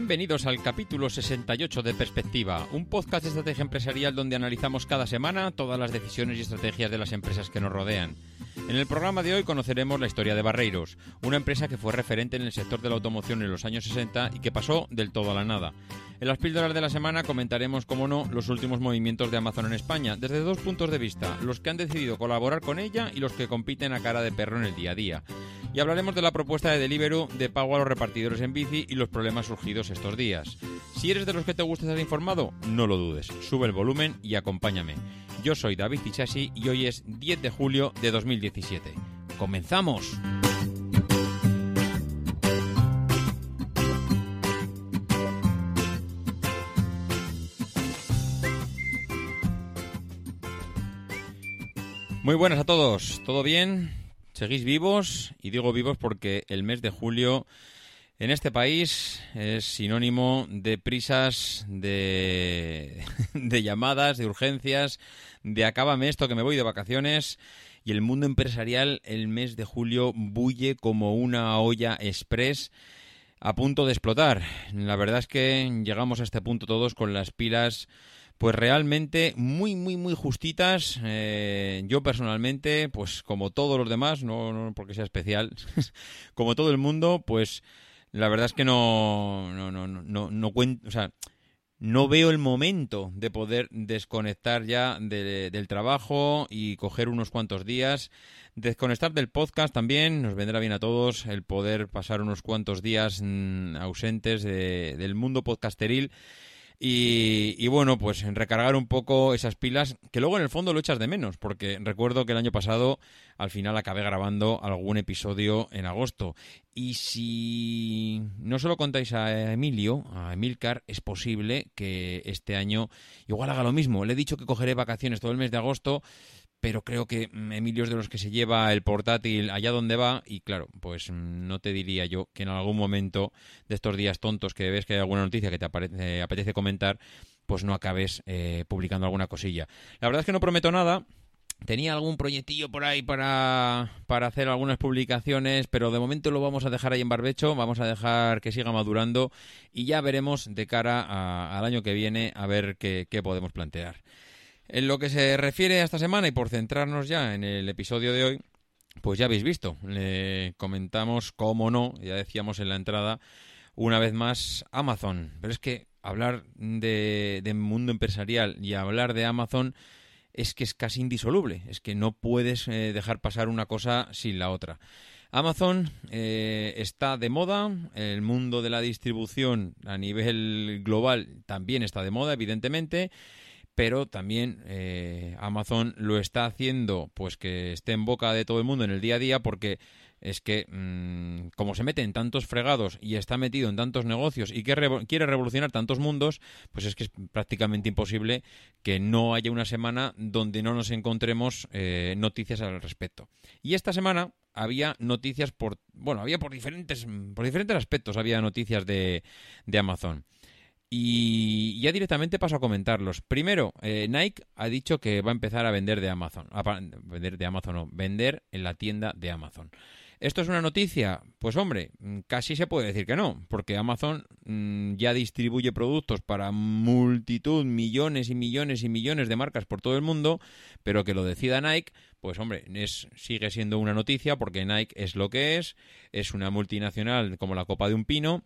Bienvenidos al capítulo 68 de Perspectiva, un podcast de estrategia empresarial donde analizamos cada semana todas las decisiones y estrategias de las empresas que nos rodean. En el programa de hoy conoceremos la historia de Barreiros, una empresa que fue referente en el sector de la automoción en los años 60 y que pasó del todo a la nada. En las píldoras de la semana comentaremos, como no, los últimos movimientos de Amazon en España, desde dos puntos de vista, los que han decidido colaborar con ella y los que compiten a cara de perro en el día a día. Y hablaremos de la propuesta de Deliveroo de pago a los repartidores en bici y los problemas surgidos estos días. Si eres de los que te gusta estar informado, no lo dudes, sube el volumen y acompáñame. Yo soy David Tichasi y hoy es 10 de julio de 2017. ¡Comenzamos! Muy buenas a todos, ¿todo bien? ¿Seguís vivos? Y digo vivos porque el mes de julio en este país es sinónimo de prisas, de, de llamadas, de urgencias, de acábame esto que me voy de vacaciones. Y el mundo empresarial el mes de julio bulle como una olla express a punto de explotar. La verdad es que llegamos a este punto todos con las pilas pues realmente muy, muy, muy justitas. Eh, yo personalmente, pues como todos los demás, no, no porque sea especial, como todo el mundo, pues la verdad es que no, no, no, no, no, no cuento, o sea, no veo el momento de poder desconectar ya de- del trabajo y coger unos cuantos días. Desconectar del podcast también nos vendrá bien a todos el poder pasar unos cuantos días mm, ausentes de- del mundo podcasteril. Y, bueno, pues recargar un poco esas pilas, que luego en el fondo lo echas de menos, porque recuerdo que el año pasado al final acabé grabando algún episodio en agosto. Y si no se lo contáis a Emilio, a Emilcar, es posible que este año igual haga lo mismo. Le he dicho que cogeré vacaciones todo el mes de agosto, pero creo que mm, Emilio es de los que se lleva el portátil allá donde va y claro, pues mm, no te diría yo que en algún momento de estos días tontos que ves que hay alguna noticia que te apetece comentar, pues no acabes eh, publicando alguna cosilla. La verdad es que no prometo nada. Tenía algún proyectillo por ahí para, para hacer algunas publicaciones, pero de momento lo vamos a dejar ahí en barbecho, vamos a dejar que siga madurando y ya veremos de cara a- al año que viene a ver qué, qué podemos plantear. En lo que se refiere a esta semana y por centrarnos ya en el episodio de hoy, pues ya habéis visto, le comentamos, cómo no, ya decíamos en la entrada, una vez más Amazon. Pero es que hablar de, de mundo empresarial y hablar de Amazon es que es casi indisoluble, es que no puedes eh, dejar pasar una cosa sin la otra. Amazon eh, está de moda, el mundo de la distribución a nivel global también está de moda, evidentemente, pero también eh, Amazon lo está haciendo pues que esté en boca de todo el mundo en el día a día porque es que mm, como se mete en tantos fregados y está metido en tantos negocios y que quiere revolucionar tantos mundos, pues es que es prácticamente imposible que no haya una semana donde no nos encontremos eh, noticias al respecto. Y esta semana había noticias por, bueno, había por diferentes, por diferentes aspectos, había noticias de, de Amazon. Y ya directamente paso a comentarlos. Primero, eh, Nike ha dicho que va a empezar a vender de Amazon. A vender de Amazon, no, vender en la tienda de Amazon. ¿Esto es una noticia? Pues hombre, mm, casi se puede decir que no, porque Amazon mm, ya distribuye productos para multitud, millones y millones y millones de marcas por todo el mundo, pero que lo decida Nike, pues hombre, es, sigue siendo una noticia porque Nike es lo que es, es una multinacional como la copa de un pino,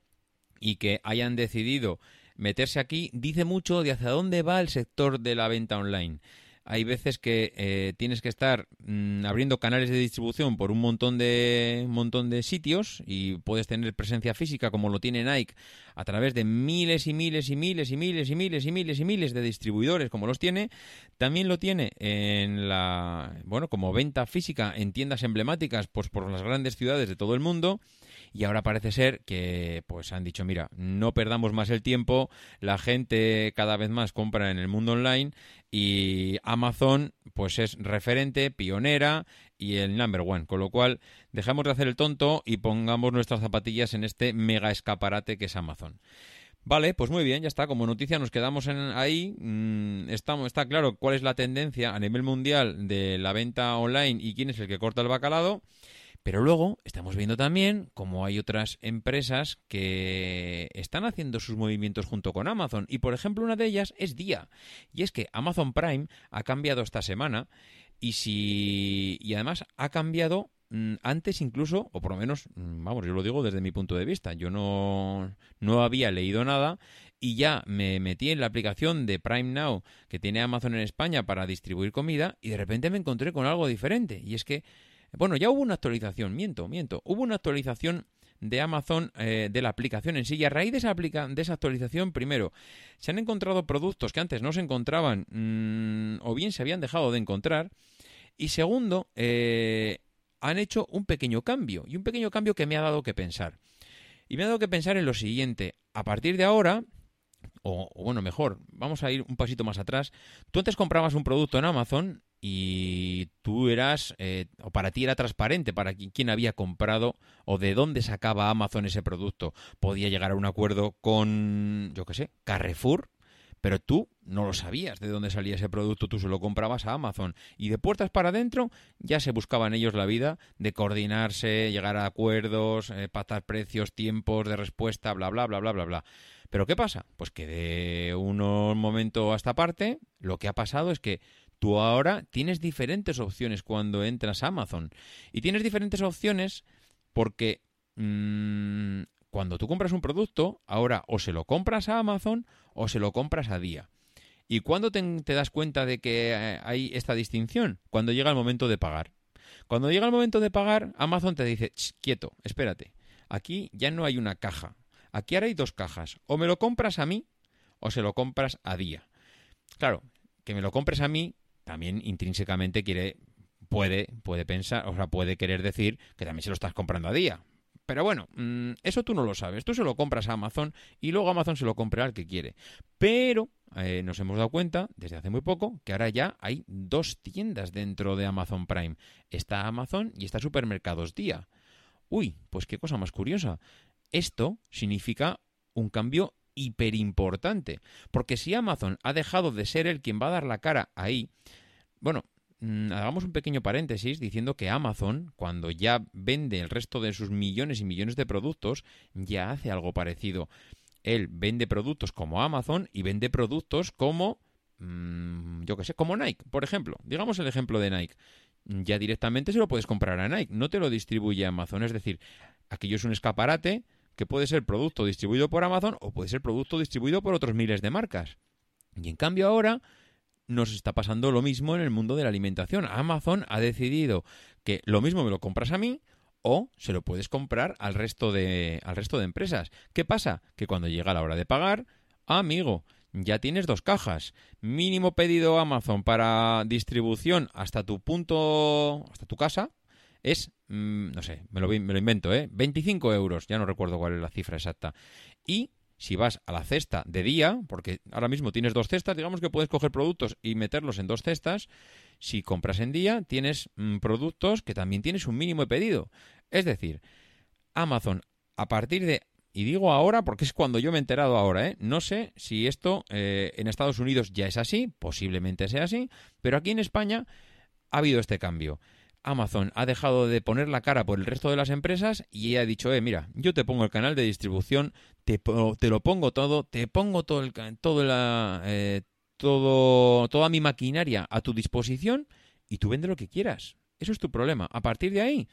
y que hayan decidido meterse aquí dice mucho de hacia dónde va el sector de la venta online. hay veces que eh, tienes que estar mm, abriendo canales de distribución por un montón de un montón de sitios y puedes tener presencia física como lo tiene Nike a través de miles y miles y miles y miles y miles y miles y miles de distribuidores como los tiene. También lo tiene en la bueno como venta física en tiendas emblemáticas pues por las grandes ciudades de todo el mundo y ahora parece ser que pues han dicho mira no perdamos más el tiempo la gente cada vez más compra en el mundo online y Amazon pues es referente pionera y el number one con lo cual dejamos de hacer el tonto y pongamos nuestras zapatillas en este mega escaparate que es Amazon Vale, pues muy bien, ya está. Como noticia nos quedamos en ahí. Mm, estamos, está claro cuál es la tendencia a nivel mundial de la venta online y quién es el que corta el bacalado. Pero luego estamos viendo también cómo hay otras empresas que están haciendo sus movimientos junto con Amazon. Y por ejemplo, una de ellas es Día. Y es que Amazon Prime ha cambiado esta semana. Y si. Y además ha cambiado mm, antes incluso, o por lo menos, mm, vamos, yo lo digo desde mi punto de vista, yo no, no había leído nada y ya me metí en la aplicación de Prime Now que tiene Amazon en España para distribuir comida y de repente me encontré con algo diferente y es que bueno, ya hubo una actualización, miento, miento. Hubo una actualización de Amazon eh, de la aplicación en sí. Y a raíz de esa, de esa actualización, primero, se han encontrado productos que antes no se encontraban mm, o bien se habían dejado de encontrar. Y segundo, eh, han hecho un pequeño cambio. Y un pequeño cambio que me ha dado que pensar. Y me ha dado que pensar en lo siguiente. A partir de ahora, o, o, bueno, mejor, vamos a ir un pasito más atrás. Tú antes comprabas un producto en Amazon y tú eras, eh, o para ti era transparente para quién había comprado o de dónde sacaba Amazon ese producto. Podía llegar a un acuerdo con, yo qué sé, Carrefour, pero tú no lo sabías de dónde salía ese producto, tú se lo comprabas a Amazon. Y de puertas para adentro ya se buscaban ellos la vida de coordinarse, llegar a acuerdos, eh, pactar precios, tiempos de respuesta, bla, bla, bla, bla, bla, bla. Pero ¿qué pasa? Pues que de un momento a esta parte, lo que ha pasado es que Tú ahora tienes diferentes opciones cuando entras a Amazon. Y tienes diferentes opciones porque mmm, cuando tú compras un producto, ahora o se lo compras a Amazon o se lo compras a día. ¿Y cuándo te, te das cuenta de que eh, hay esta distinción? Cuando llega el momento de pagar. Cuando llega el momento de pagar, Amazon te dice, quieto, espérate, aquí ya no hay una caja, aquí ahora hay dos cajas, o me lo compras a mí o se lo compras a día. Claro, que me lo compres a mí también intrínsecamente quiere puede puede pensar, o sea, puede querer decir que también se lo estás comprando a día. Pero bueno, mm, eso tú no lo sabes. Tú se lo compras a Amazon y luego Amazon se lo compra al que quiere. Pero eh, nos hemos dado cuenta desde hace muy poco que ahora ya hay dos tiendas dentro de Amazon Prime. Está Amazon y está Supermercados Día. Uy, pues qué cosa más curiosa. Esto significa un cambio hiperimportante. Porque si Amazon ha dejado de ser el quien va a dar la cara ahí, bueno, mm, hagamos un pequeño paréntesis diciendo que Amazon, cuando ya vende el resto de sus millones y millones de productos, ya hace algo parecido. Él vende productos como Amazon y vende productos como, mmm, yo qué sé, como Nike, por ejemplo. Digamos el ejemplo de Nike. Ya directamente se lo puedes comprar a Nike, no te lo distribuye Amazon. Es decir, aquello es un escaparate que puede ser producto distribuido por Amazon o puede ser producto distribuido por otros miles de marcas. Y en cambio ahora nos está pasando lo mismo en el mundo de la alimentación. Amazon ha decidido que lo mismo me lo compras a mí o se lo puedes comprar al resto de, al resto de empresas. ¿Qué pasa? Que cuando llega la hora de pagar, amigo, ya tienes dos cajas. Mínimo pedido Amazon para distribución hasta tu punto, hasta tu casa, es, mm, no sé, me lo, me lo invento, ¿eh? 25 euros, ya no recuerdo cuál es la cifra exacta. Y si vas a la cesta de día, porque ahora mismo tienes dos cestas, digamos que puedes coger productos y meterlos en dos cestas. Si compras en día, tienes mm, productos que también tienes un mínimo de pedido. Es decir, Amazon, a partir de... Y digo ahora porque es cuando yo me he enterado ahora, ¿eh? No sé si esto eh, en Estados Unidos ya es así, posiblemente sea así, pero aquí en España ha habido este cambio. Amazon ha dejado de poner la cara por el resto de las empresas y ha dicho, eh, mira, yo te pongo el canal de distribución, te, te lo pongo todo, te pongo todo el, todo la, eh, todo, toda mi maquinaria a tu disposición y tú vende lo que quieras. Eso es tu problema. A partir de ahí,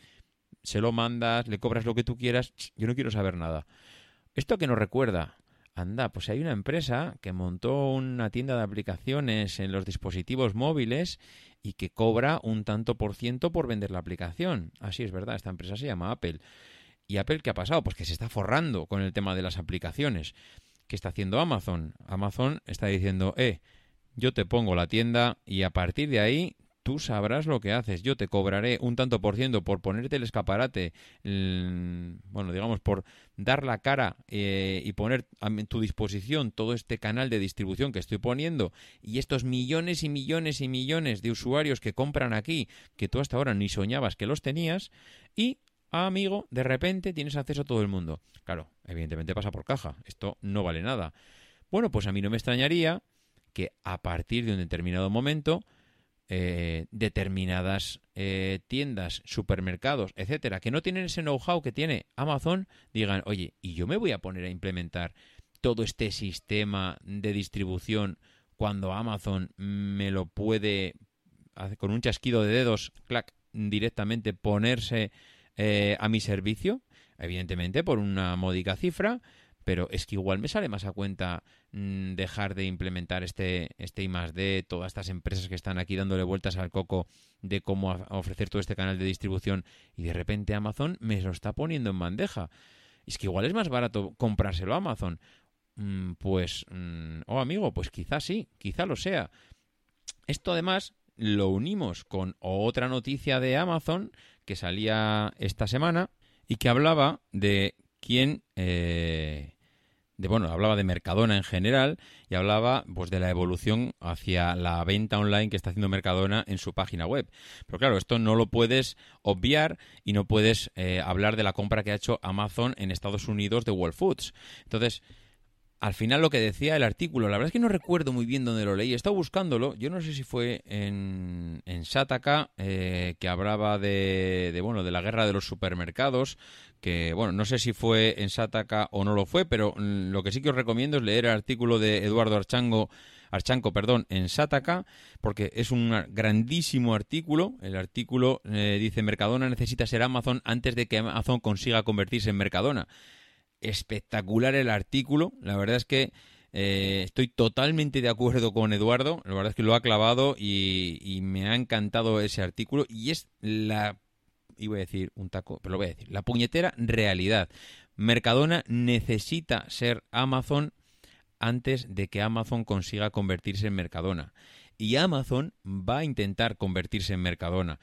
se lo mandas, le cobras lo que tú quieras, yo no quiero saber nada. ¿Esto que nos recuerda? anda, pues hay una empresa que montó una tienda de aplicaciones en los dispositivos móviles y que cobra un tanto por ciento por vender la aplicación. Así es verdad, esta empresa se llama Apple. ¿Y Apple qué ha pasado? Pues que se está forrando con el tema de las aplicaciones. ¿Qué está haciendo Amazon? Amazon está diciendo, eh, yo te pongo la tienda y a partir de ahí tú sabrás lo que haces. Yo te cobraré un tanto por ciento por ponerte el escaparate, el- bueno, digamos, por dar la cara eh, y poner a tu disposición todo este canal de distribución que estoy poniendo y estos millones y millones y millones de usuarios que compran aquí, que tú hasta ahora ni soñabas que los tenías, y, ah, amigo, de repente tienes acceso a todo el mundo. Claro, evidentemente pasa por caja. Esto no vale nada. Bueno, pues a mí no me extrañaría que a partir de un determinado momento eh, determinadas eh, tiendas, supermercados, etcétera, que no tienen ese know-how que tiene Amazon, digan, oye, ¿y yo me voy a poner a implementar todo este sistema de distribución cuando Amazon me lo puede, con un chasquido de dedos, clac, directamente ponerse eh, a mi servicio? Evidentemente, por una módica cifra, pero es que igual me sale más a cuenta mm, dejar de implementar este, este I más todas estas empresas que están aquí dándole vueltas al coco de cómo ofrecer todo este canal de distribución y de repente Amazon me lo está poniendo en bandeja. Es que igual es más barato comprárselo a Amazon. Mm, pues, mm, oh amigo, pues quizás sí, quizá lo sea. Esto además lo unimos con otra noticia de Amazon que salía esta semana y que hablaba de quién eh, de bueno hablaba de Mercadona en general y hablaba pues de la evolución hacia la venta online que está haciendo Mercadona en su página web. Pero claro esto no lo puedes obviar y no puedes eh, hablar de la compra que ha hecho Amazon en Estados Unidos de Whole Foods. Entonces al final lo que decía el artículo, la verdad es que no recuerdo muy bien dónde lo leí, he estado buscándolo, yo no sé si fue en, en eh, que hablaba de, de, bueno, de la guerra de los supermercados, que, bueno, no sé si fue en Sataka o no lo fue, pero lo que sí que os recomiendo es leer el artículo de Eduardo Archango, Archanco, perdón, en Sataka, porque es un grandísimo artículo. El artículo eh, dice Mercadona necesita ser Amazon antes de que Amazon consiga convertirse en Mercadona espectacular el artículo. La verdad es que eh, estoy totalmente de acuerdo con Eduardo. La verdad es que lo ha clavado y, y me ha encantado ese artículo. Y es la. Iba a decir un taco, pero lo voy a decir. La puñetera realidad. Mercadona necesita ser Amazon antes de que Amazon consiga convertirse en Mercadona. Y Amazon va a intentar convertirse en Mercadona.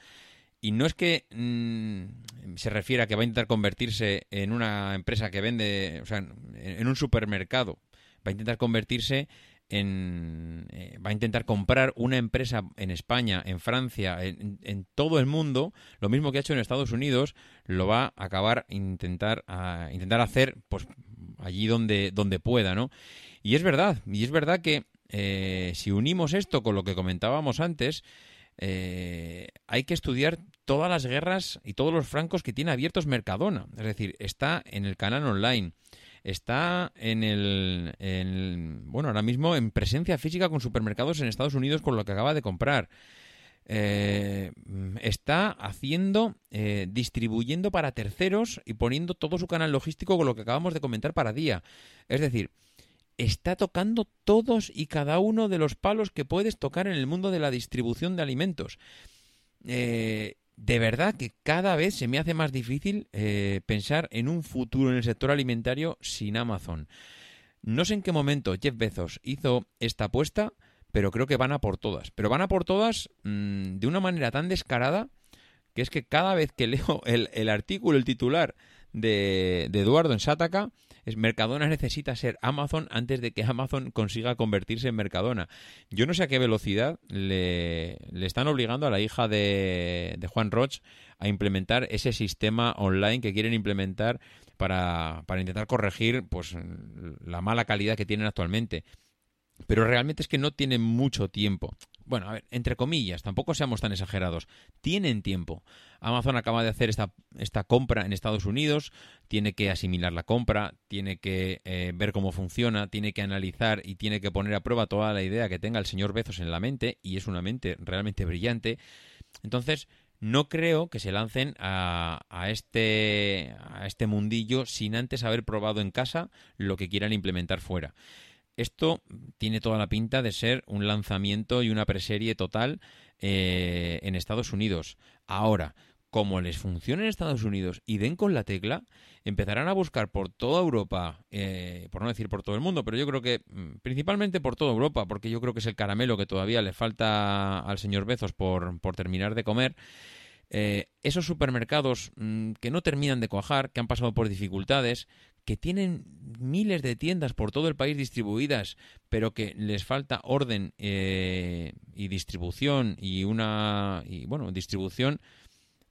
Y no es que mm, se refiera a que va a intentar convertirse en una empresa que vende, o sea, en, un supermercado. Va a intentar convertirse en... eh, va a intentar comprar una empresa en España, en Francia, en, en todo el mundo. Lo mismo que ha hecho en Estados Unidos, lo va a acabar intentar, a intentar hacer pues allí donde, donde pueda, ¿no? Y es verdad, y es verdad que eh, si unimos esto con lo que comentábamos antes, eh, hay que estudiar todas las guerras y todos los francos que tiene abiertos Mercadona. Es decir, está en el canal online, está en el, en- bueno, ahora mismo en presencia física con supermercados en Estados Unidos con lo que acaba de comprar. Eh, está haciendo, eh, distribuyendo para terceros y poniendo todo su canal logístico con lo que acabamos de comentar para día. Es decir, está tocando todos y cada uno de los palos que puedes tocar en el mundo de la distribución de alimentos. Eh, de verdad que cada vez se me hace más difícil eh, pensar en un futuro en el sector alimentario sin Amazon. No sé en qué momento Jeff Bezos hizo esta apuesta, pero creo que van a por todas. Pero van a por todas mm, de una manera tan descarada que es que cada vez que leo el, artículo, el titular de, de Eduardo en Sataka, es Mercadona necesita ser Amazon antes de que Amazon consiga convertirse en Mercadona. Yo no sé a qué velocidad le, están obligando a la hija de, de Juan Roch a implementar ese sistema online que quieren implementar para, para intentar corregir pues la mala calidad que tienen actualmente. Pero realmente es que no tienen mucho tiempo. Bueno, a ver, entre comillas, tampoco seamos tan exagerados. Tienen tiempo. Amazon acaba de hacer esta, esta compra en Estados Unidos, tiene que asimilar la compra, tiene que eh, ver cómo funciona, tiene que analizar y tiene que poner a prueba toda la idea que tenga el señor Bezos en la mente, y es una mente realmente brillante. Entonces, no creo que se lancen a, a, este, a este mundillo sin antes haber probado en casa lo que quieran implementar fuera. Esto tiene toda la pinta de ser un lanzamiento y una preserie total eh, en Estados Unidos. Ahora, como les funcione en Estados Unidos y den con la tecla, empezarán a buscar por toda Europa, eh, por no decir por todo el mundo, pero yo creo que mm, principalmente por toda Europa, porque yo creo que es el caramelo que todavía le falta al señor Bezos por, por terminar de comer. Eh, esos supermercados mm, que no terminan de cuajar, que han pasado por dificultades, que tienen miles de tiendas por todo el país distribuidas, pero que les falta orden eh, y distribución y una y bueno distribución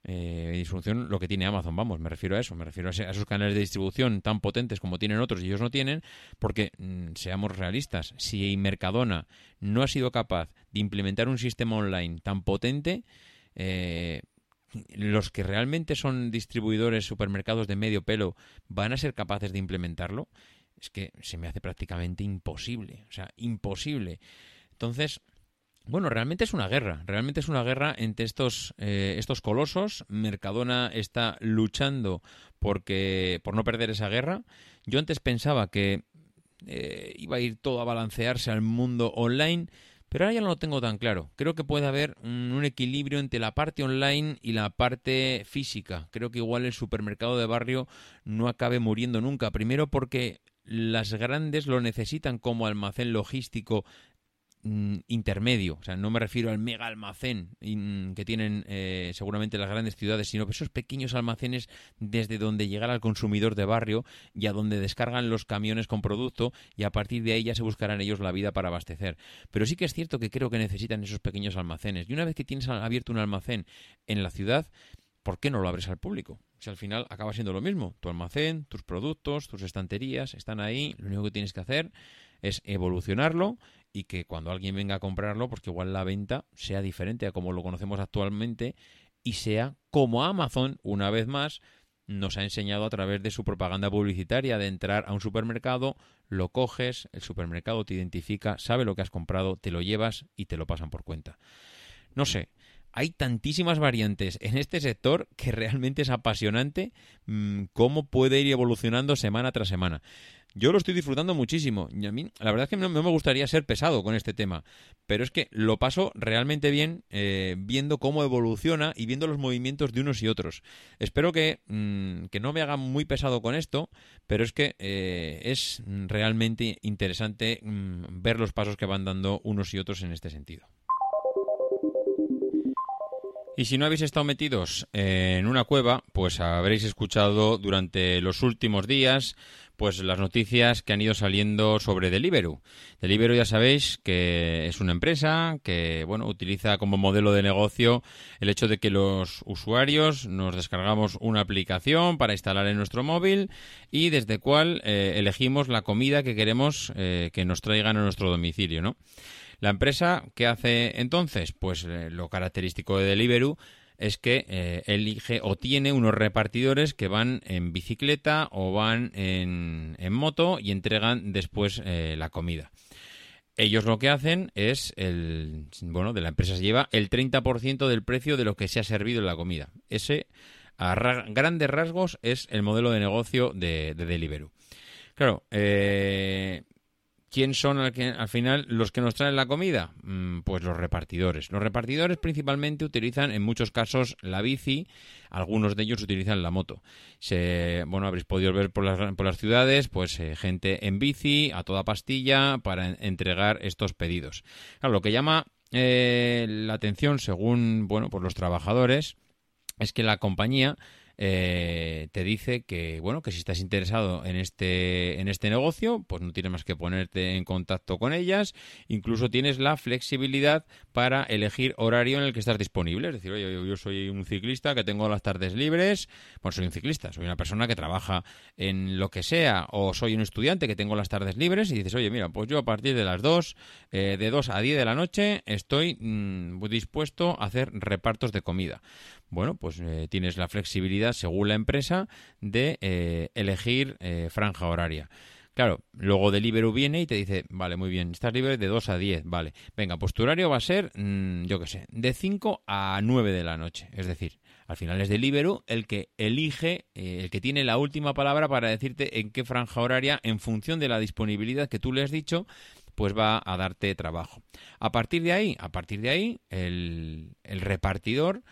eh, distribución lo que tiene Amazon, vamos, me refiero a eso, me refiero a, esos canales de distribución tan potentes como tienen otros y ellos no tienen, porque mm, seamos realistas, si Mercadona no ha sido capaz de implementar un sistema online tan potente, eh, los que realmente son distribuidores, supermercados de medio pelo, van a ser capaces de implementarlo, es que se me hace prácticamente imposible, o sea, imposible. Entonces, bueno, realmente es una guerra, realmente es una guerra entre estos, eh, estos colosos. Mercadona está luchando porque, por no perder esa guerra. Yo antes pensaba que eh, iba a ir todo a balancearse al mundo online pero ahora ya no lo tengo tan claro. Creo que puede haber un, equilibrio entre la parte online y la parte física. Creo que igual el supermercado de barrio no acabe muriendo nunca. Primero porque las grandes lo necesitan como almacén logístico intermedio, o sea, no me refiero al mega almacén que tienen eh, seguramente las grandes ciudades, sino esos pequeños almacenes desde donde llegar al consumidor de barrio y a donde descargan los camiones con producto y a partir de ahí ya se buscarán ellos la vida para abastecer. Pero sí que es cierto que creo que necesitan esos pequeños almacenes y una vez que tienes abierto un almacén en la ciudad, ¿por qué no lo abres al público? Si al final acaba siendo lo mismo, tu almacén, tus productos, tus estanterías están ahí, lo único que tienes que hacer es evolucionarlo y que cuando alguien venga a comprarlo, pues que igual la venta sea diferente a como lo conocemos actualmente y sea como Amazon, una vez más, nos ha enseñado a través de su propaganda publicitaria de entrar a un supermercado, lo coges, el supermercado te identifica, sabe lo que has comprado, te lo llevas y te lo pasan por cuenta. No sé, hay tantísimas variantes en este sector que realmente es apasionante mmm, cómo puede ir evolucionando semana tras semana. Yo lo estoy disfrutando muchísimo. Y a mí, la verdad es que no, me gustaría ser pesado con este tema, pero es que lo paso realmente bien eh, viendo cómo evoluciona y viendo los movimientos de unos y otros. Espero que, mmm, que no me haga muy pesado con esto, pero es que eh, es realmente interesante mmm, ver los pasos que van dando unos y otros en este sentido. Y si no habéis estado metidos en una cueva, pues habréis escuchado durante los últimos días pues las noticias que han ido saliendo sobre Deliveroo. Deliveroo ya sabéis que es una empresa que bueno, utiliza como modelo de negocio el hecho de que los usuarios nos descargamos una aplicación para instalar en nuestro móvil y desde cual eh, elegimos la comida que queremos eh, que nos traigan a nuestro domicilio, ¿no? La empresa, ¿qué hace entonces? Pues eh, lo característico de Deliveroo es que eh, elige o tiene unos repartidores que van en bicicleta o van en, en moto y entregan después eh, la comida. Ellos lo que hacen es, el, bueno, de la empresa se lleva el 30% del precio de lo que se ha servido en la comida. Ese, a ra grandes rasgos, es el modelo de negocio de, de Deliveroo. Claro, eh, ¿Quién son al, final los que nos traen la comida? Mm, pues los repartidores. Los repartidores principalmente utilizan en muchos casos la bici, algunos de ellos utilizan la moto. Se, bueno, habréis podido ver por las, por las ciudades, pues eh, gente en bici, a toda pastilla, para entregar estos pedidos. Lo que llama eh, la atención, según bueno, pues los trabajadores, es que la compañía eh, te dice que bueno que si estás interesado en este en este negocio pues no tienes más que ponerte en contacto con ellas. Incluso tienes la flexibilidad para elegir horario en el que estás disponible. Es decir oye yo, yo soy un ciclista que tengo las tardes libres. Bueno soy un ciclista soy una persona que trabaja en lo que sea o soy un estudiante que tengo las tardes libres y dices oye mira pues yo a partir de las 2 eh, de 2 a 10 de la noche estoy mmm, dispuesto a hacer repartos de comida bueno, pues eh, tienes la flexibilidad, según la empresa, de eh, elegir eh, franja horaria. Claro, luego Deliveroo viene y te dice, vale, muy bien, estás libre de 2 a 10, vale. Venga, pues tu horario va a ser, mm, yo qué sé, de 5 a 9 de la noche. Es decir, al final es Deliveroo el que elige, el que tiene la última palabra para decirte en qué franja horaria, en función de la disponibilidad que tú le has dicho, pues va a darte trabajo. A partir de ahí, a partir de ahí, el, el repartidor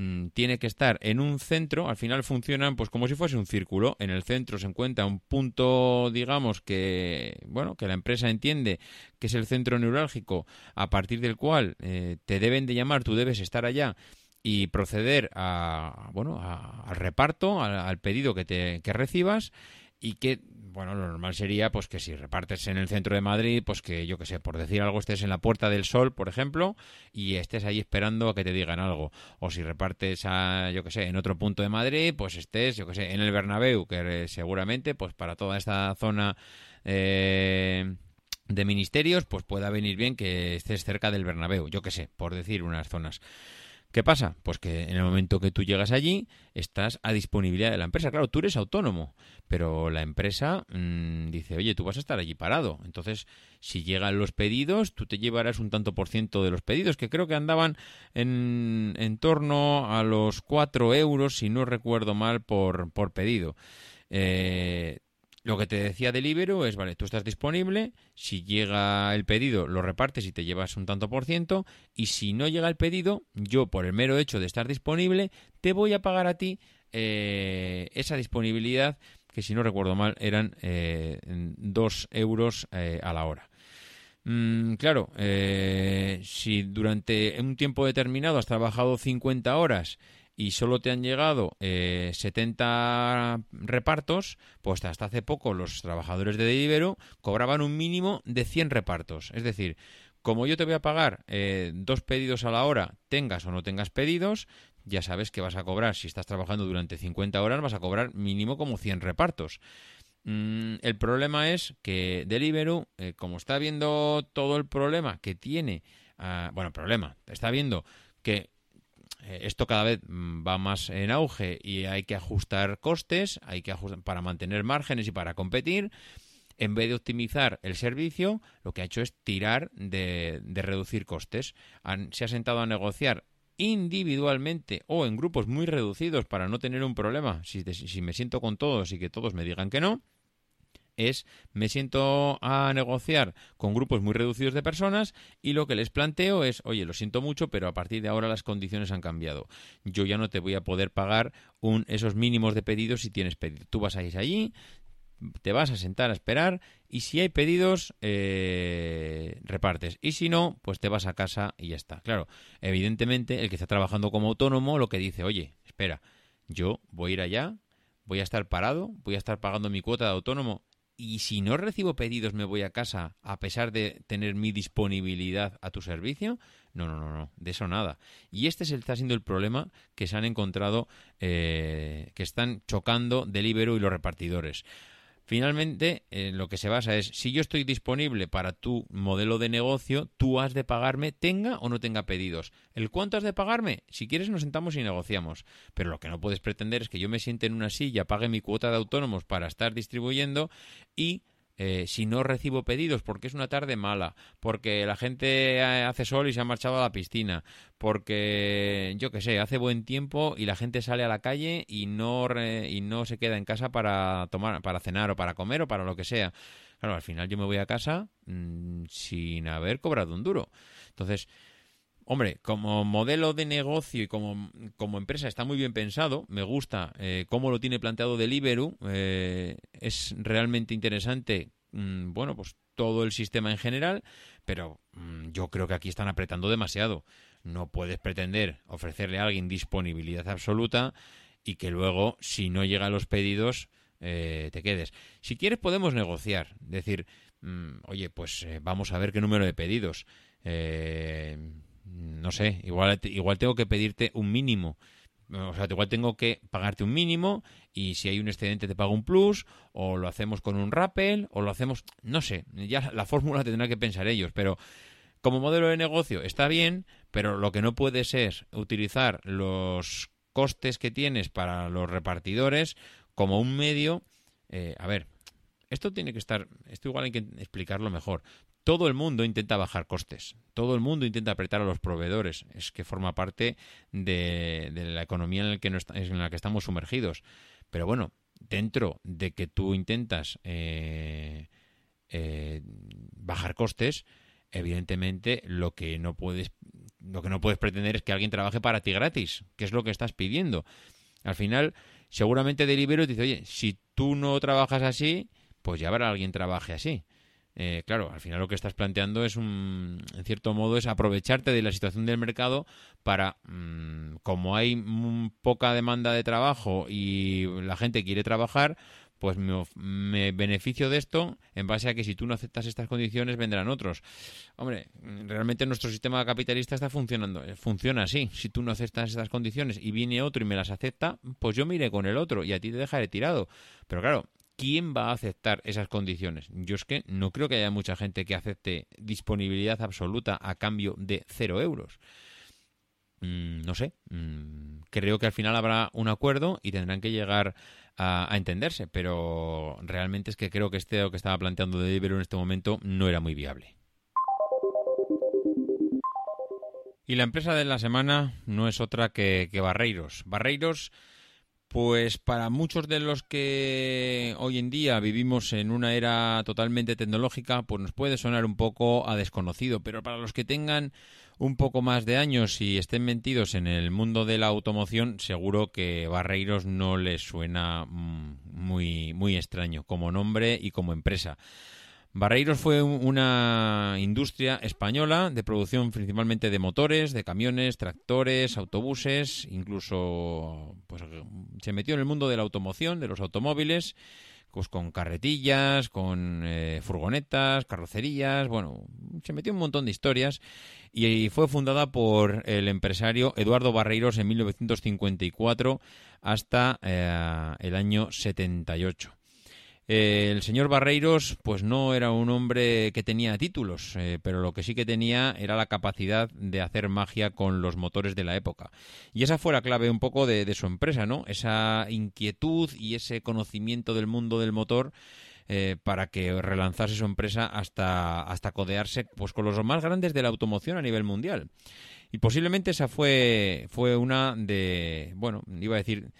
mm, tiene que estar en un centro, al final funcionan pues como si fuese un círculo, en el centro se encuentra un punto, digamos, que bueno, que la empresa entiende que es el centro neurálgico, a partir del cual eh, te deben de llamar, tú debes estar allá y proceder a bueno a- al reparto, al, al pedido que te que recibas y que bueno, lo normal sería pues que si repartes en el centro de Madrid, pues que yo que sé, por decir algo estés en la Puerta del Sol, por ejemplo, y estés ahí esperando a que te digan algo, o si repartes a yo que sé, en otro punto de Madrid, pues estés yo que sé, en el Bernabéu, que eh, seguramente pues para toda esta zona eh, de ministerios, pues pueda venir bien que estés cerca del Bernabéu, yo que sé, por decir unas zonas. ¿Qué pasa? Pues que en el momento que tú llegas allí, estás a disponibilidad de la empresa. Claro, tú eres autónomo, pero la empresa mm, dice, oye, tú vas a estar allí parado. Entonces, si llegan los pedidos, tú te llevarás un tanto por ciento de los pedidos, que creo que andaban en, en torno a los 4 euros, si no recuerdo mal, por, por pedido. Eh, lo que te decía Deliveroo es, vale, tú estás disponible, si llega el pedido lo repartes y te llevas un tanto por ciento, y si no llega el pedido, yo por el mero hecho de estar disponible, te voy a pagar a ti eh, esa disponibilidad, que si no recuerdo mal eran eh, 2 euros eh, a la hora. Mm, claro, eh, si durante un tiempo determinado has trabajado 50 horas y solo te han llegado eh, 70 repartos, pues hasta hace poco los trabajadores de Deliveroo cobraban un mínimo de 100 repartos. Es decir, como yo te voy a pagar eh, dos pedidos a la hora, tengas o no tengas pedidos, ya sabes que vas a cobrar, si estás trabajando durante 50 horas, vas a cobrar mínimo como 100 repartos. Mm, el problema es que Deliveroo, eh, como está viendo todo el problema que tiene, ah, bueno, problema, está viendo que eh, esto cada vez mm, va más en auge y hay que ajustar costes, hay que ajustar para mantener márgenes y para competir. En vez de optimizar el servicio, lo que ha hecho es tirar de, de reducir costes. Han- se ha sentado a negociar individualmente o en grupos muy reducidos para no tener un problema. Si, si me siento con todos y que todos me digan que no, es me siento a negociar con grupos muy reducidos de personas y lo que les planteo es, oye, lo siento mucho, pero a partir de ahora las condiciones han cambiado. Yo ya no te voy a poder pagar un, esos mínimos de pedidos si tienes pedido. Tú vas a ir allí, te vas a sentar a esperar y si hay pedidos, eh, repartes. Y si no, pues te vas a casa y ya está. Claro, evidentemente el que está trabajando como autónomo lo que dice, oye, espera, yo voy a ir allá, voy a estar parado, voy a estar pagando mi cuota de autónomo y si no recibo pedidos me voy a casa a pesar de tener mi disponibilidad a tu servicio. No, no, no, no, de eso nada. Y este es el, está siendo el problema que se han encontrado, eh, que están chocando Deliveroo y los repartidores. Finalmente, eh, lo que se basa es, si yo estoy disponible para tu modelo de negocio, tú has de pagarme, tenga o no tenga pedidos. ¿El cuánto has de pagarme? Si quieres nos sentamos y negociamos. Pero lo que no puedes pretender es que yo me siente en una silla, pague mi cuota de autónomos para estar distribuyendo y eh, si no recibo pedidos porque es una tarde mala, porque la gente eh, hace sol y se ha marchado a la piscina, porque yo qué sé, hace buen tiempo y la gente sale a la calle y no re- y no se queda en casa para tomar, para cenar o para comer o para lo que sea. Claro, al final yo me voy a casa mm, sin haber cobrado un duro. Entonces, Hombre, como modelo de negocio y como, como empresa está muy bien pensado, me gusta eh, cómo lo tiene planteado Deliveroo, eh, es realmente interesante, mm, bueno, pues todo el sistema en general, pero mm, yo creo que aquí están apretando demasiado. No puedes pretender ofrecerle a alguien disponibilidad absoluta y que luego, si no llegan los pedidos, eh, te quedes. Si quieres podemos negociar, decir, mm, oye, pues eh, vamos a ver qué número de pedidos. Eh, no sé, igual, igual tengo que pedirte un mínimo. O sea, igual tengo que pagarte un mínimo y si hay un excedente te pago un plus, o lo hacemos con un rappel, o lo hacemos, no sé, ya la fórmula tendrá que pensar ellos, pero como modelo de negocio está bien, pero lo que no puedes es utilizar los costes que tienes para los repartidores como un medio, eh, a ver, esto tiene que estar, esto igual hay que explicarlo mejor. Todo el mundo intenta bajar costes, todo el mundo intenta apretar a los proveedores, es que forma parte de, la economía en, la que estamos sumergidos. Pero bueno, dentro de que tú intentas eh, eh, bajar costes, evidentemente lo que no puedes lo que no puedes pretender es que alguien trabaje para ti gratis, que es lo que estás pidiendo. Al final, seguramente Deliveroo dice, oye, si tú no trabajas así, pues ya habrá alguien trabaje así. Eh, claro, al final lo que estás planteando es un, en cierto modo, es aprovecharte de la situación del mercado para, mm, como hay poca demanda de trabajo y la gente quiere trabajar, pues me, me beneficio de esto en base a que si tú no aceptas estas condiciones vendrán otros. Hombre, realmente nuestro sistema capitalista está funcionando, eh, funciona así. Si tú no aceptas estas condiciones y viene otro y me las acepta, pues yo me iré con el otro y a ti te dejaré tirado. Pero claro, ¿quién va a aceptar esas condiciones? Yo es que no creo que haya mucha gente que acepte disponibilidad absoluta a cambio de cero euros. Mm, no sé, mm, creo que al final habrá un acuerdo y tendrán que llegar a, entenderse, pero realmente es que creo que este lo que estaba planteando Deliveroo en este momento no era muy viable. Y la empresa de la semana no es otra que Barreiros. Barreiros, pues para muchos de los que hoy en día vivimos en una era totalmente tecnológica, pues nos puede sonar un poco a desconocido, pero para los que tengan un poco más de años y estén metidos en el mundo de la automoción, seguro que Barreiros no les suena mm, muy, muy extraño como nombre y como empresa. Barreiros fue un- una industria española de producción principalmente de motores, de camiones, tractores, autobuses, incluso pues, se metió en el mundo de la automoción, de los automóviles, pues con carretillas, con eh, furgonetas, carrocerías, bueno, se metió un montón de historias y fue fundada por el empresario Eduardo Barreiros en 1954 hasta eh, el año 78. Eh, el señor Barreiros, pues no era un hombre que tenía títulos, eh, pero lo que sí que tenía era la capacidad de hacer magia con los motores de la época. Y esa fue la clave un poco de, su empresa, ¿no? Esa inquietud y ese conocimiento del mundo del motor eh, para que relanzase su empresa hasta, hasta codearse pues, con los más grandes de la automoción a nivel mundial. Y posiblemente esa fue, fue una de, bueno, iba a decir,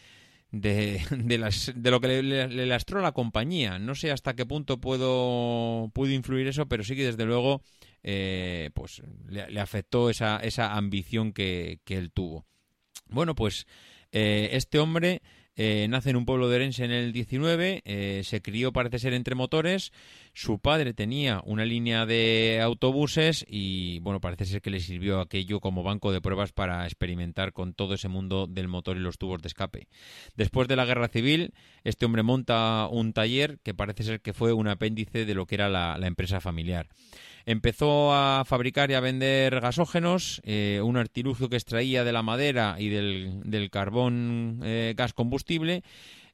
de, de, lo que le, lastró la compañía. No sé hasta qué punto puedo, pudo influir eso, pero sí que desde luego eh, pues le, le afectó esa, esa ambición que, que él tuvo. Bueno, pues eh, este hombre eh, nace en un pueblo de Orense en el 19, eh, se crió parece ser entre motores, su padre tenía una línea de autobuses y bueno, parece ser que le sirvió aquello como banco de pruebas para experimentar con todo ese mundo del motor y los tubos de escape. Después de la guerra civil, este hombre monta un taller que parece ser que fue un apéndice de lo que era la, la empresa familiar. Empezó a fabricar y a vender gasógenos, eh, un artilugio que extraía de la madera y del, del carbón eh, gas combustible.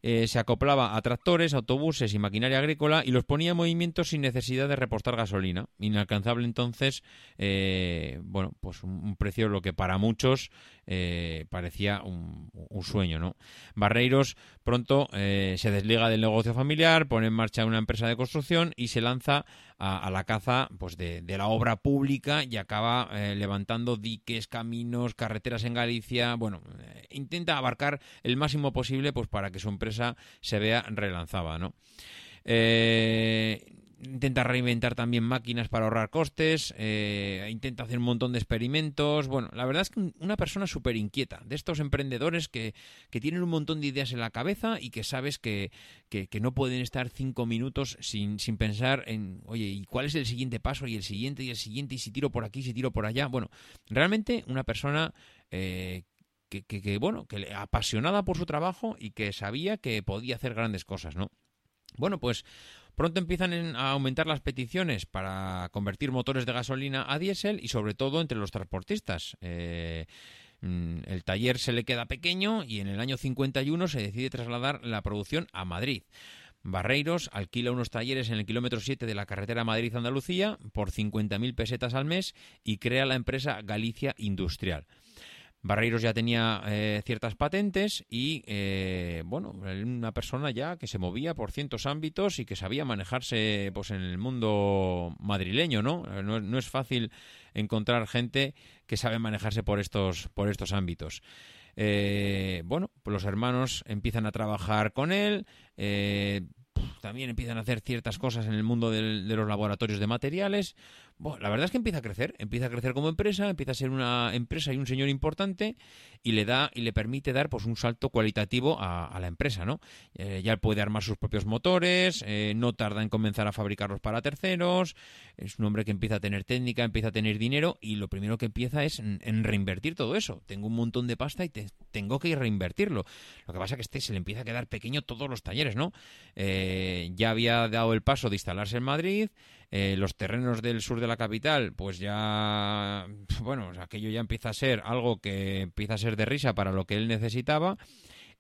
eh, se acoplaba a tractores, autobuses y maquinaria agrícola y los ponía en movimiento sin necesidad de repostar gasolina. Inalcanzable entonces, eh, bueno, pues un, un precio lo que para muchos eh, parecía un, sueño, ¿no? Barreiros pronto eh, se desliga del negocio familiar, pone en marcha una empresa de construcción y se lanza a, la caza pues de, la obra pública y acaba eh, levantando diques, caminos, carreteras en Galicia. Bueno, intenta abarcar el máximo posible pues para que su empresa se vea relanzada, ¿no? Eh, intenta reinventar también máquinas para ahorrar costes, eh, intenta hacer un montón de experimentos. Bueno, la verdad es que una persona súper inquieta, de estos emprendedores que, que tienen un montón de ideas en la cabeza y que sabes que, que, no pueden estar cinco minutos sin, sin pensar en, oye, ¿y cuál es el siguiente paso? Y el siguiente, y el siguiente, y si tiro por aquí, si tiro por allá. Bueno, realmente una persona eh, que, que, que, bueno, que apasionada por su trabajo y que sabía que podía hacer grandes cosas, ¿no? Bueno, pues pronto empiezan a aumentar las peticiones para convertir motores de gasolina a diésel y sobre todo entre los transportistas. Eh, mm, el taller se le queda pequeño y en el año 51 se decide trasladar la producción a Madrid. Barreiros alquila unos talleres en el kilómetro 7 de la carretera Madrid-Andalucía por 50.000 pesetas al mes y crea la empresa Galicia Industrial. Barreiros ya tenía eh, ciertas patentes y, eh, bueno, una persona ya que se movía por cientos ámbitos y que sabía manejarse pues en el mundo madrileño, ¿no? No, no es fácil encontrar gente que sabe manejarse por estos, por estos ámbitos. Eh, bueno, pues los hermanos empiezan a trabajar con él, eh, también empiezan a hacer ciertas cosas en el mundo de los laboratorios de materiales. Bueno, la verdad es que empieza a crecer, empieza a crecer como empresa, empieza a ser una empresa y un señor importante y le da y le permite dar pues un salto cualitativo a, la empresa, ¿no? Eh, ya puede armar sus propios motores, eh, no tarda en comenzar a fabricarlos para terceros, es un hombre que empieza a tener técnica, empieza a tener dinero y lo primero que empieza es en, en reinvertir todo eso. Tengo un montón de pasta y te- tengo que reinvertirlo. Lo que pasa es que este se le empieza a quedar pequeño todos los talleres, ¿no? Eh, ya había dado el paso de instalarse en Madrid, eh, los terrenos del sur de la capital, pues ya, bueno, aquello ya empieza a ser algo que empieza a ser de risa para lo que él necesitaba.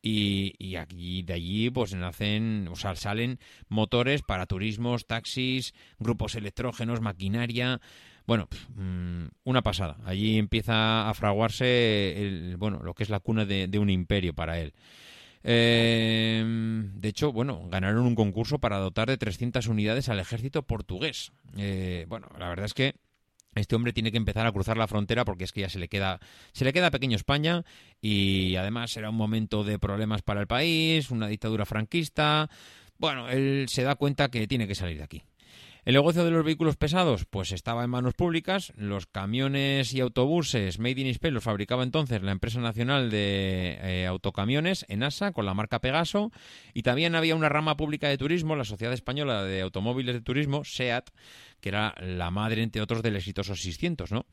Y, y aquí de allí pues nacen, o sea, salen motores para turismos, taxis, grupos electrógenos, maquinaria. Bueno, mm, una pasada. Allí empieza a fraguarse el, bueno, lo que es la cuna de un imperio para él. Eh, de hecho, bueno, ganaron un concurso para dotar de 300 unidades al ejército portugués. Eh, bueno, la verdad es que este hombre tiene que empezar a cruzar la frontera porque es que ya se le queda se le queda pequeño España y además era un momento de problemas para el país, una dictadura franquista. Bueno, él se da cuenta que tiene que salir de aquí. El negocio de los vehículos pesados, pues estaba en manos públicas. Los camiones y autobuses Made in Spain los fabricaba entonces la empresa nacional de eh, autocamiones, ENASA, con la marca Pegaso. Y también había una rama pública de turismo, la Sociedad Española de Automóviles de Turismo, SEAT, que era la madre, entre otros, del exitoso 600, ¿no?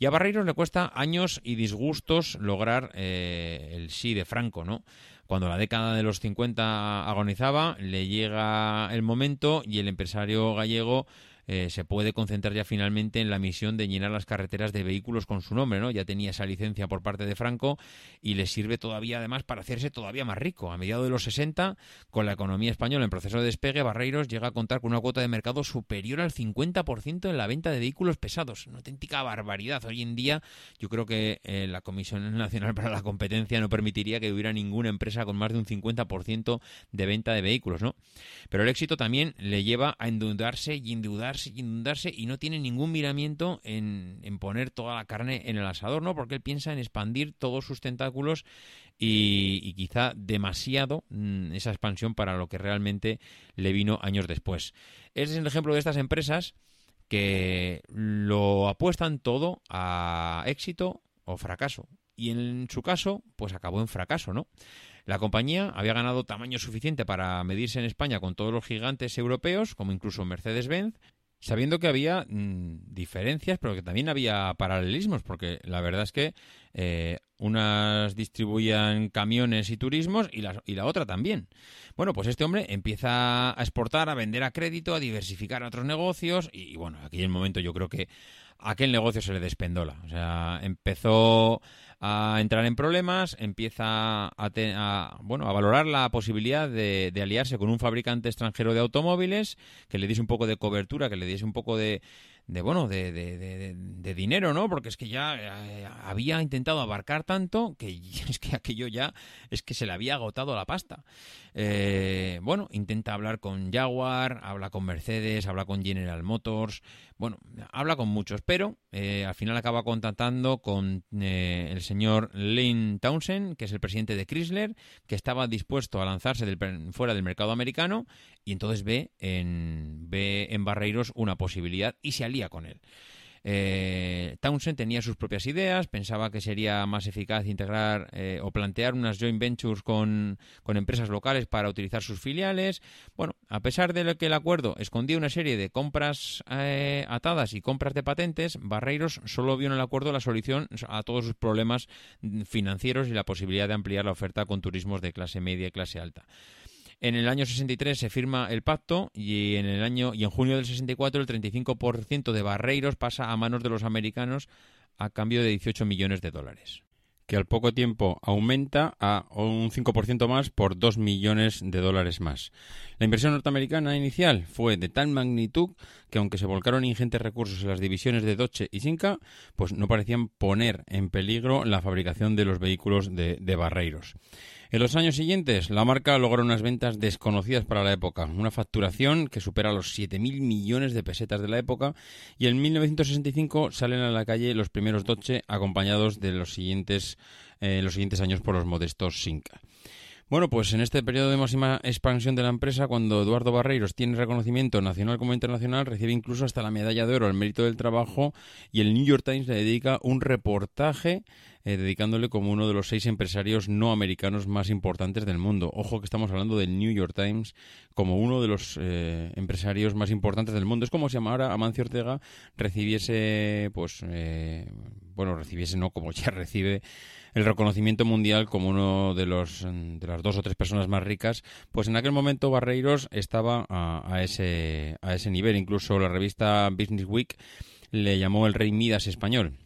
Y a Barreiros le cuesta años y disgustos lograr eh, el sí de Franco, ¿no? Cuando la década de los 50 agonizaba, le llega el momento y el empresario gallego eh, se puede concentrar ya finalmente en la misión de llenar las carreteras de vehículos con su nombre, ¿no? Ya tenía esa licencia por parte de Franco y le sirve todavía además para hacerse todavía más rico. A mediados de los 60, con la economía española en proceso de despegue, Barreiros llega a contar con una cuota de mercado superior al 50% en la venta de vehículos pesados. Una auténtica barbaridad. Hoy en día yo creo que eh, la Comisión Nacional para la Competencia no permitiría que hubiera ninguna empresa con más de un 50% de venta de vehículos, ¿no? Pero el éxito también le lleva a endeudarse y endeudarse y endeudarse y no tiene ningún miramiento en, en poner toda la carne en el asador, ¿no? Porque él piensa en expandir todos sus tentáculos y, y quizá demasiado mm, esa expansión para lo que realmente le vino años después. Ese es el ejemplo de estas empresas que lo apuestan todo a éxito o fracaso. Y en su caso, pues acabó en fracaso, ¿no? La compañía había ganado tamaño suficiente para medirse en España con todos los gigantes europeos, como incluso Mercedes-Benz, sabiendo que había mm, diferencias, pero que también había paralelismos, porque la verdad es que eh, unas distribuían camiones y turismos y la, y la otra también. Bueno, pues este hombre empieza a exportar, a vender a crédito, a diversificar otros negocios y, y bueno, aquí en el momento yo creo que aquel negocio se le despendola. O sea, empezó a entrar en problemas, empieza a, te- a, bueno, a valorar la posibilidad de, de aliarse con un fabricante extranjero de automóviles que le diese un poco de cobertura, que le diese un poco de, de bueno, de, de- de- dinero, ¿no? Porque es que ya eh, había intentado abarcar tanto que es que aquello ya es que se le había agotado la pasta. Eh, bueno, intenta hablar con Jaguar, habla con Mercedes, habla con General Motors, bueno, habla con muchos, pero eh, al final acaba contactando con el señor Lane Townsend, que es el presidente de Chrysler, que estaba dispuesto a lanzarse del, fuera del mercado americano y entonces ve en, ve en Barreiros una posibilidad y se con él. Eh, Townsend tenía sus propias ideas, pensaba que sería más eficaz integrar eh, o plantear unas joint ventures con, con empresas locales para utilizar sus filiales. Bueno, a pesar de que el acuerdo escondía una serie de compras eh, atadas y compras de patentes, Barreiros solo vio en el acuerdo la solución a todos sus problemas mm, financieros y la posibilidad de ampliar la oferta con turismos de clase media y clase alta. En el año 63 se firma el pacto y en el año y en junio del 64 el 35% de Barreiros pasa a manos de los americanos a cambio de 18 millones de dólares. que al poco tiempo aumenta a un 5% más por 2 millones de dólares más. La inversión norteamericana inicial fue de tal magnitud que aunque se volcaron ingentes recursos en las divisiones de Dodge y Sinca, pues no parecían poner en peligro la fabricación de los vehículos de, de Barreiros. En los años siguientes, la marca logró unas ventas desconocidas para la época, una facturación que supera los 7.000 millones de pesetas de la época, y en 1965 salen a la calle los primeros Dodge acompañados de los siguientes, eh, los siguientes años por los modestos Sinca. Bueno, pues en este periodo de máxima expansión de la empresa, cuando Eduardo Barreiros tiene reconocimiento nacional como internacional, recibe incluso hasta la medalla de oro al mérito del trabajo y el New York Times le dedica un reportaje eh, dedicándole como uno de los seis empresarios no americanos más importantes del mundo. Ojo que estamos hablando del New York Times como uno de los eh, empresarios más importantes del mundo. Es como si ahora Amancio Ortega recibiese, pues, eh, bueno, recibiese, no, como ya recibe el reconocimiento mundial como uno de los de las dos o tres personas más ricas, pues en aquel momento Barreiros estaba a, a ese a ese nivel. Incluso la revista Business Week le llamó el Rey Midas español.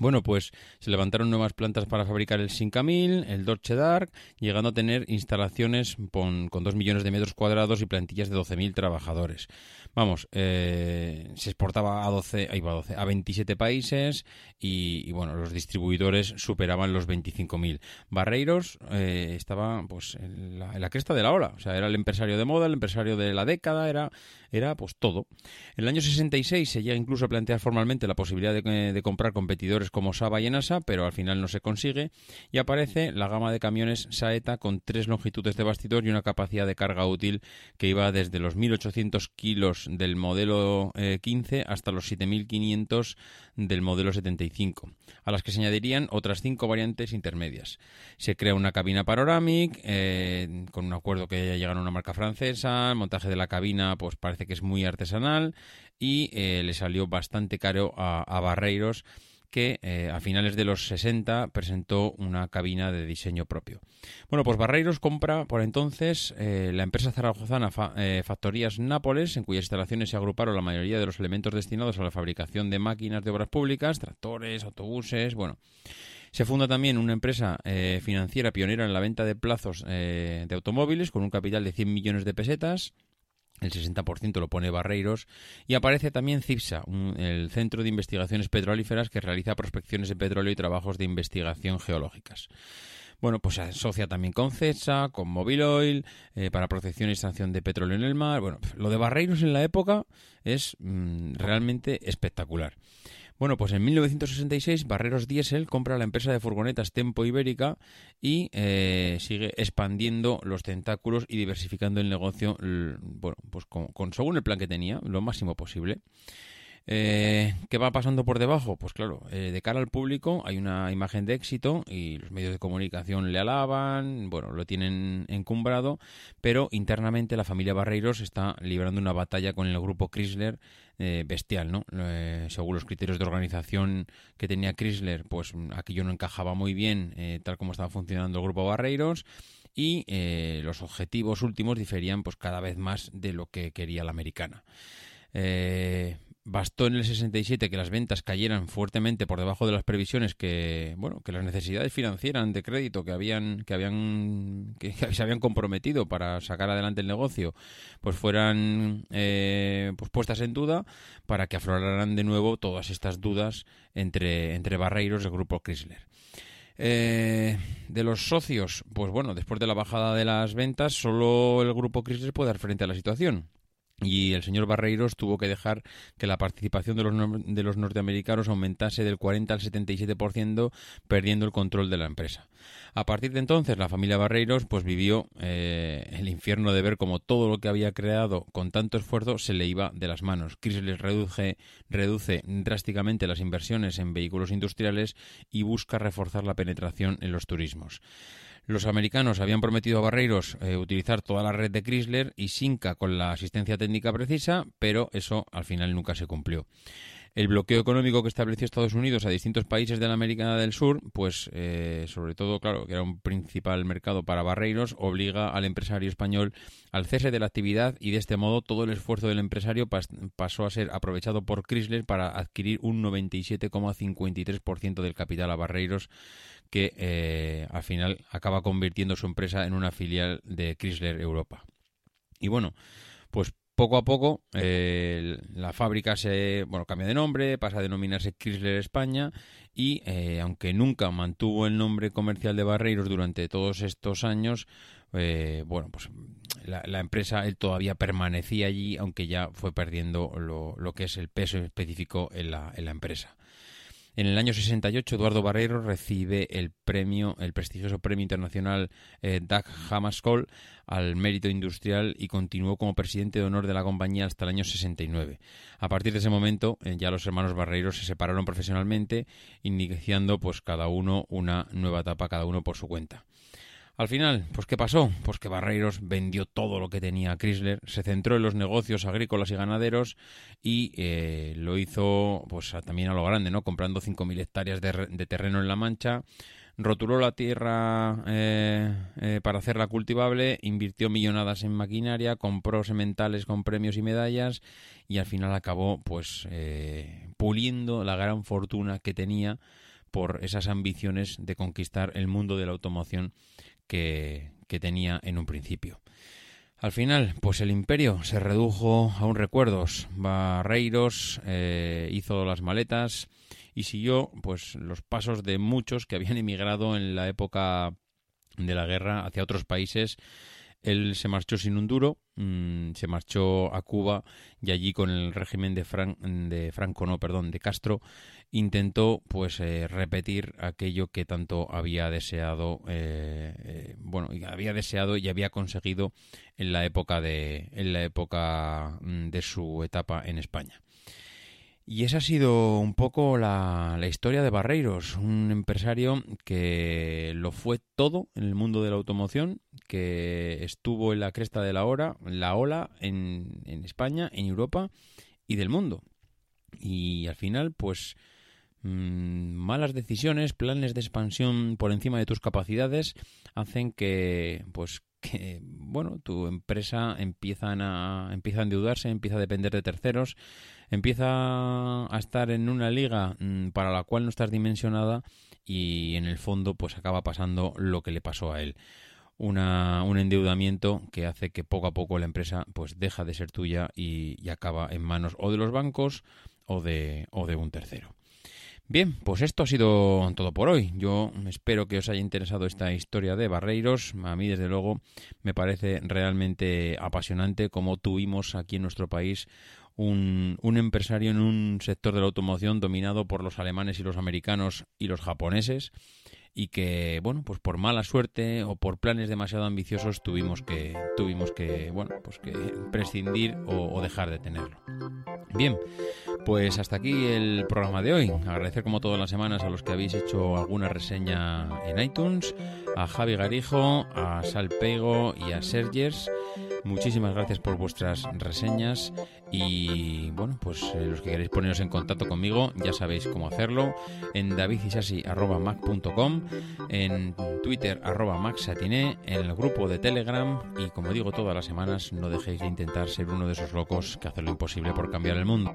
Bueno, pues se levantaron nuevas plantas para fabricar el Sincamil, el Dodge Dark, llegando a tener instalaciones con, con 2 millones de metros cuadrados y plantillas de 12.000 trabajadores. Vamos, eh, se exportaba a 12, ahí va, 12, a 27 países y, bueno, los distribuidores superaban los 25.000. Barreiros eh, estaba pues en la, en la cresta de la ola, o sea, era el empresario de moda, el empresario de la década, era, era pues todo. En el año 66 se llega incluso a plantear formalmente la posibilidad de, de comprar competidores como Saba y Enasa, pero al final no se consigue y aparece la gama de camiones Saeta con tres longitudes de bastidor y una capacidad de carga útil que iba desde los 1800 kilos del modelo eh, 15 hasta los 7500 del modelo 75, a las que se añadirían otras cinco variantes intermedias. Se crea una cabina panorámica eh, con un acuerdo que ya llegan a una marca francesa, el montaje de la cabina pues parece que es muy artesanal y eh, le salió bastante caro a, a Barreiros que eh, a finales de los 60 presentó una cabina de diseño propio. Bueno, pues Barreiros compra por entonces eh, la empresa zaragozana eh, Factorías Nápoles, en cuyas instalaciones se agruparon la mayoría de los elementos destinados a la fabricación de máquinas de obras públicas, tractores, autobuses, bueno. Se funda también una empresa financiera pionera en la venta de plazos de automóviles con un capital de 100 millones de pesetas, el 60% lo pone Barreiros y aparece también CIPSA, un, el Centro de Investigaciones Petrolíferas que realiza prospecciones de petróleo y trabajos de investigación geológicas. Bueno, pues se asocia también con CESA, con Mobil Oil, eh, para protección y extracción de petróleo en el mar. Bueno, lo de Barreiros en la época es mmm, realmente espectacular. Bueno, pues en 1966 Barreros Diesel compra la empresa de furgonetas Tempo Ibérica y eh, sigue expandiendo los tentáculos y diversificando el negocio, bueno, pues con, con, según el plan que tenía, lo máximo posible. Eh, ¿Qué va pasando por debajo? Pues claro, eh, de cara al público hay una imagen de éxito y los medios de comunicación le alaban, bueno, lo tienen encumbrado, pero internamente la familia Barreiros está librando una batalla con el grupo Chrysler eh, bestial, ¿no? Según los criterios de organización que tenía Chrysler, pues aquello no encajaba muy bien tal como estaba funcionando el grupo Barreiros y los objetivos últimos diferían pues cada vez más de lo que quería la americana. Eh, bastó en el 67 que las ventas cayeran fuertemente por debajo de las previsiones que bueno que las necesidades financieras de crédito que habían que habían que, se habían comprometido para sacar adelante el negocio pues fueran eh, pues puestas en duda para que afloraran de nuevo todas estas dudas entre entre barreiros del grupo Chrysler. Eh, de los socios, pues bueno, después de la bajada de las ventas, solo el grupo Chrysler puede dar frente a la situación y el señor Barreiros tuvo que dejar que la participación de los, de los norteamericanos aumentase del 40 al 77%, perdiendo el control de la empresa. A partir de entonces, la familia Barreiros pues vivió eh, el infierno de ver cómo todo lo que había creado con tanto esfuerzo se le iba de las manos. Chrysler reduce, reduce drásticamente las inversiones en vehículos industriales y busca reforzar la penetración en los turismos. Los americanos habían prometido a Barreiros eh, utilizar toda la red de Chrysler y Sinca con la asistencia técnica precisa, pero eso al final nunca se cumplió. El bloqueo económico que estableció Estados Unidos a distintos países de la América del Sur, pues eh, sobre todo, claro, que era un principal mercado para Barreiros, obliga al empresario español al cese de la actividad y de este modo todo el esfuerzo del empresario pasó a ser aprovechado por Chrysler para adquirir un 97,53% del capital a Barreiros que eh, al final acaba convirtiendo su empresa en una filial de Chrysler Europa. Y bueno, pues poco a poco eh, la fábrica se bueno cambia de nombre, pasa a denominarse Chrysler España y eh, aunque nunca mantuvo el nombre comercial de Barreiros durante todos estos años, bueno pues la, empresa él todavía permanecía allí, aunque ya fue perdiendo lo, lo que es el peso específico en la, en la empresa. En el año 68, Eduardo Barreiro recibe el premio, el prestigioso premio internacional eh, Doug Hammarskjöld al mérito industrial y continuó como presidente de honor de la compañía hasta el año 69. A partir de ese momento, eh, ya los hermanos Barreiros se separaron profesionalmente, iniciando pues cada uno una nueva etapa, cada uno por su cuenta. Al final, pues ¿qué pasó? Pues que Barreiros vendió todo lo que tenía Chrysler, se centró en los negocios agrícolas y ganaderos y eh, lo hizo pues también a lo grande, ¿no? Comprando 5.000 hectáreas de, terreno en La Mancha, rotuló la tierra eh, eh, para hacerla cultivable, invirtió millonadas en maquinaria, compró sementales con premios y medallas y al final acabó pues puliendo la gran fortuna que tenía por esas ambiciones de conquistar el mundo de la automoción que, tenía en un principio. Al final, pues el imperio se redujo a un recuerdos. Barreiros eh, hizo las maletas y siguió pues los pasos de muchos que habían emigrado en la época de la guerra hacia otros países él se marchó sin un duro, mm, se marchó a Cuba y allí con el régimen de, de Franco, no, perdón, de Castro, intentó pues eh, repetir aquello que tanto había deseado, eh, eh, bueno, había deseado y había conseguido en la época de, en la época mm, de su etapa en España. Y esa ha sido un poco la, historia de Barreiros, un empresario que lo fue todo en el mundo de la automoción, que estuvo en la cresta de la hora, la ola en, España, en Europa y del mundo. Y al final, pues mm, malas decisiones, planes de expansión por encima de tus capacidades hacen que, pues, que bueno, tu empresa empiezan a, empieza a endeudarse, empieza a depender de terceros, empieza a estar en una liga mm, para la cual no estás dimensionada y en el fondo pues acaba pasando lo que le pasó a él. Una, un endeudamiento que hace que poco a poco la empresa pues deja de ser tuya y, y acaba en manos o de los bancos o de, o de un tercero. Bien, pues esto ha sido todo por hoy. Yo espero que os haya interesado esta historia de Barreiros. A mí, desde luego, me parece realmente apasionante cómo tuvimos aquí en nuestro país un, un, empresario en un sector de la automoción dominado por los alemanes y los americanos y los japoneses y que bueno pues por mala suerte o por planes demasiado ambiciosos tuvimos que tuvimos que bueno pues que prescindir o, dejar de tenerlo. Bien pues hasta aquí el programa de hoy. Agradecer como todas las semanas a los que habéis hecho alguna reseña en iTunes a Javi Garijo a Sal Pego y a Sergers muchísimas gracias por vuestras reseñas y bueno, pues eh, los que queréis poneros en contacto conmigo ya sabéis cómo hacerlo en davidisasi.mac.com, en Twitter arroba en el grupo de Telegram y como digo todas las semanas no dejéis de intentar ser uno de esos locos que hacen lo imposible por cambiar el mundo.